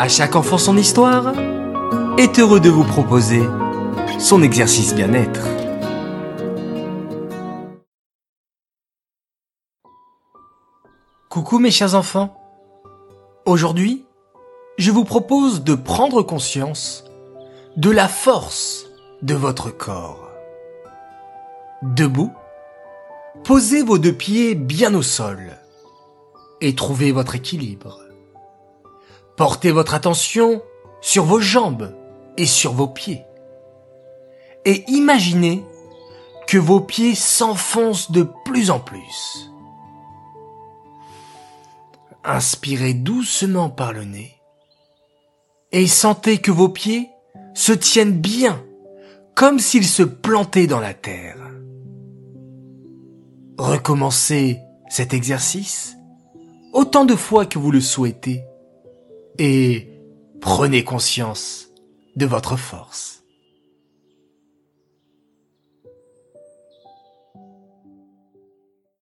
À chaque enfant son histoire est heureux de vous proposer son exercice bien-être. Coucou mes chers enfants. Aujourd'hui, je vous propose de prendre conscience de la force de votre corps. Debout, posez vos deux pieds bien au sol et trouvez votre équilibre. Portez votre attention sur vos jambes et sur vos pieds. Et imaginez que vos pieds s'enfoncent de plus en plus. Inspirez doucement par le nez et sentez que vos pieds se tiennent bien comme s'ils se plantaient dans la terre. Recommencez cet exercice autant de fois que vous le souhaitez et prenez conscience de votre force.